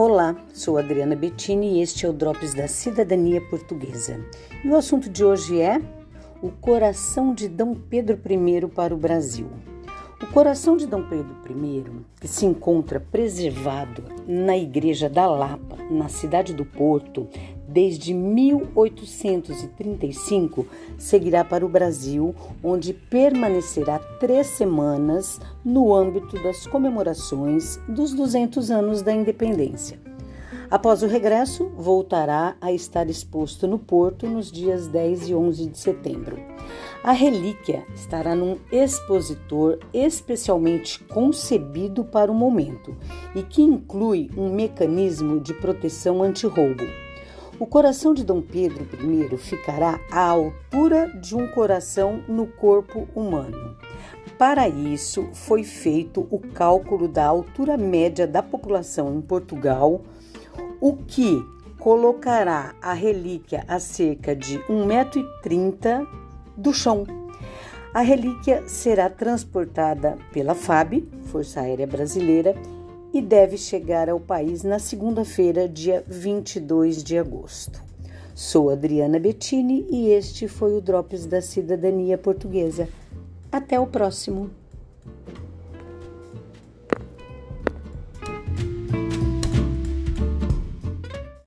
Olá, sou Adriana Bettini e este é o Drops da Cidadania Portuguesa. E o assunto de hoje é o coração de Dom Pedro I para o Brasil. O coração de Dom Pedro I, que se encontra preservado na Igreja da Lapa, na cidade do Porto, desde 1835, seguirá para o Brasil, onde permanecerá três semanas no âmbito das comemorações dos 200 anos da independência. Após o regresso, voltará a estar exposto no Porto nos dias 10 e 11 de setembro. A relíquia estará num expositor especialmente concebido para o momento e que inclui um mecanismo de proteção anti-roubo. O coração de Dom Pedro I ficará à altura de um coração no corpo humano. Para isso, foi feito o cálculo da altura média da população em Portugal, o que colocará a relíquia a cerca de 1,30m do chão. A relíquia será transportada pela FAB, Força Aérea Brasileira, e deve chegar ao país na segunda-feira, dia 22 de agosto. Sou Adriana Bettini e este foi o Drops da Cidadania Portuguesa. Até o próximo!